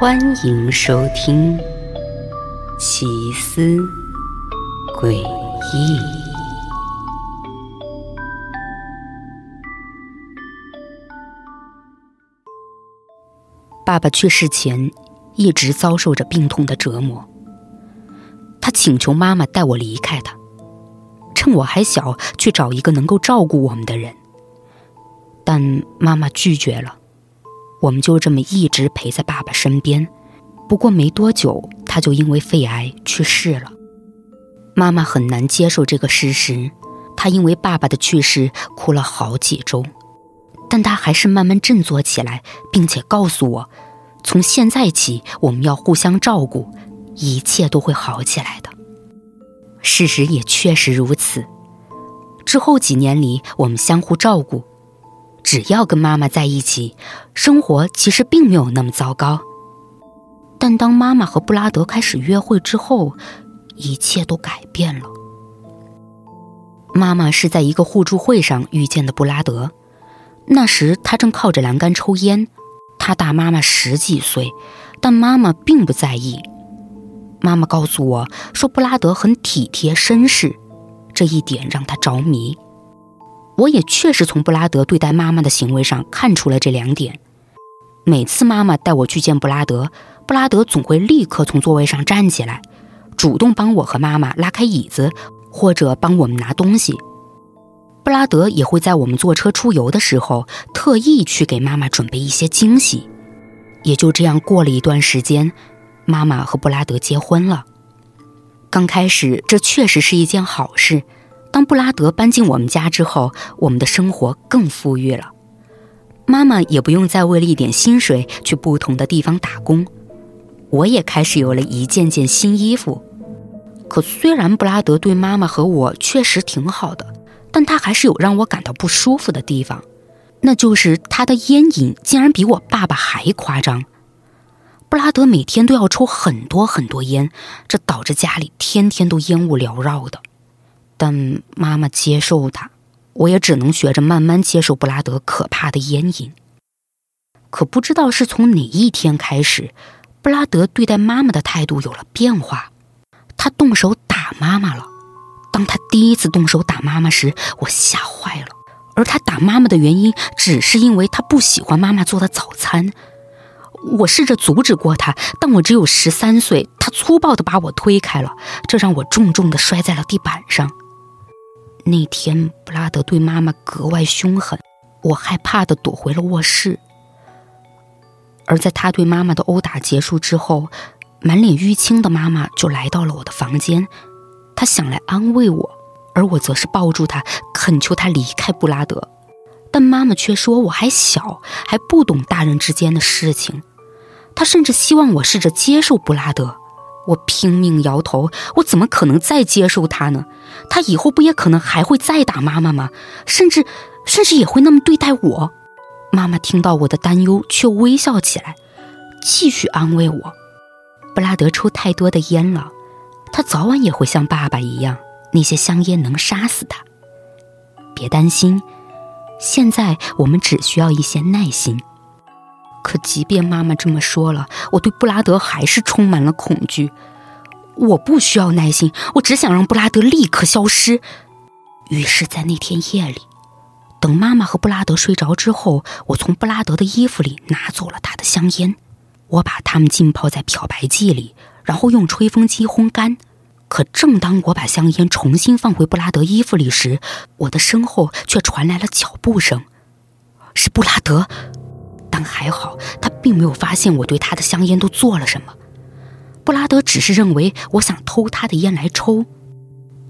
欢迎收听《奇思诡异》。爸爸去世前，一直遭受着病痛的折磨。他请求妈妈带我离开他，趁我还小去找一个能够照顾我们的人。但妈妈拒绝了。我们就这么一直陪在爸爸身边。不过没多久，他就因为肺癌去世了。妈妈很难接受这个事实，她因为爸爸的去世哭了好几周。但她还是慢慢振作起来，并且告诉我，从现在起我们要互相照顾，一切都会好起来的。事实也确实如此。之后几年里，我们相互照顾。只要跟妈妈在一起，生活其实并没有那么糟糕。但当妈妈和布拉德开始约会之后，一切都改变了。妈妈是在一个互助会上遇见的布拉德，那时他正靠着栏杆抽烟。他大妈妈十几岁，但妈妈并不在意。妈妈告诉我说，布拉德很体贴绅士，这一点让他着迷。我也确实从布拉德对待妈妈的行为上看出了这两点。每次妈妈带我去见布拉德，布拉德总会立刻从座位上站起来，主动帮我和妈妈拉开椅子，或者帮我们拿东西。布拉德也会在我们坐车出游的时候，特意去给妈妈准备一些惊喜。也就这样过了一段时间，妈妈和布拉德结婚了。刚开始，这确实是一件好事。当布拉德搬进我们家之后，我们的生活更富裕了。妈妈也不用再为了一点薪水去不同的地方打工，我也开始有了一件件新衣服。可虽然布拉德对妈妈和我确实挺好的，但他还是有让我感到不舒服的地方，那就是他的烟瘾竟然比我爸爸还夸张。布拉德每天都要抽很多很多烟，这导致家里天天都烟雾缭绕的。但妈妈接受他，我也只能学着慢慢接受布拉德可怕的烟瘾。可不知道是从哪一天开始，布拉德对待妈妈的态度有了变化，他动手打妈妈了。当他第一次动手打妈妈时，我吓坏了。而他打妈妈的原因，只是因为他不喜欢妈妈做的早餐。我试着阻止过他，但我只有十三岁，他粗暴地把我推开了，这让我重重地摔在了地板上。那天，布拉德对妈妈格外凶狠，我害怕的躲回了卧室。而在他对妈妈的殴打结束之后，满脸淤青的妈妈就来到了我的房间，她想来安慰我，而我则是抱住她，恳求她离开布拉德。但妈妈却说我还小，还不懂大人之间的事情，她甚至希望我试着接受布拉德。我拼命摇头，我怎么可能再接受他呢？他以后不也可能还会再打妈妈吗？甚至，甚至也会那么对待我。妈妈听到我的担忧，却微笑起来，继续安慰我：“布拉德抽太多的烟了，他早晚也会像爸爸一样，那些香烟能杀死他。别担心，现在我们只需要一些耐心。”可即便妈妈这么说了，我对布拉德还是充满了恐惧。我不需要耐心，我只想让布拉德立刻消失。于是，在那天夜里，等妈妈和布拉德睡着之后，我从布拉德的衣服里拿走了他的香烟，我把它们浸泡在漂白剂里，然后用吹风机烘干。可正当我把香烟重新放回布拉德衣服里时，我的身后却传来了脚步声，是布拉德。但还好，他并没有发现我对他的香烟都做了什么。布拉德只是认为我想偷他的烟来抽。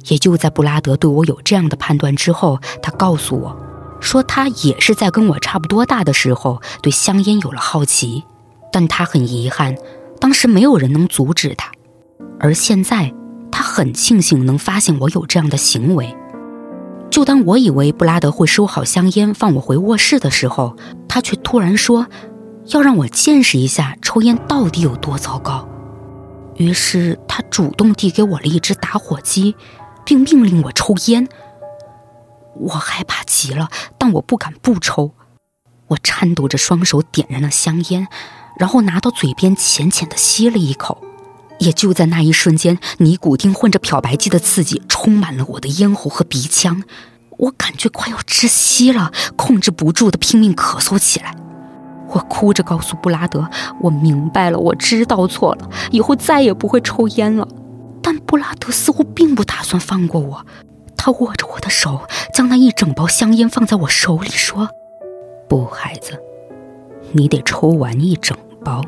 也就在布拉德对我有这样的判断之后，他告诉我，说他也是在跟我差不多大的时候对香烟有了好奇，但他很遗憾，当时没有人能阻止他。而现在，他很庆幸能发现我有这样的行为。就当我以为布拉德会收好香烟放我回卧室的时候，他却突然说，要让我见识一下抽烟到底有多糟糕。于是他主动递给我了一支打火机，并命令我抽烟。我害怕极了，但我不敢不抽。我颤抖着双手点燃了香烟，然后拿到嘴边浅浅的吸了一口。也就在那一瞬间，尼古丁混着漂白剂的刺激充满了我的咽喉和鼻腔，我感觉快要窒息了，控制不住的拼命咳嗽起来。我哭着告诉布拉德：“我明白了，我知道错了，以后再也不会抽烟了。”但布拉德似乎并不打算放过我，他握着我的手，将那一整包香烟放在我手里，说：“不，孩子，你得抽完一整包。”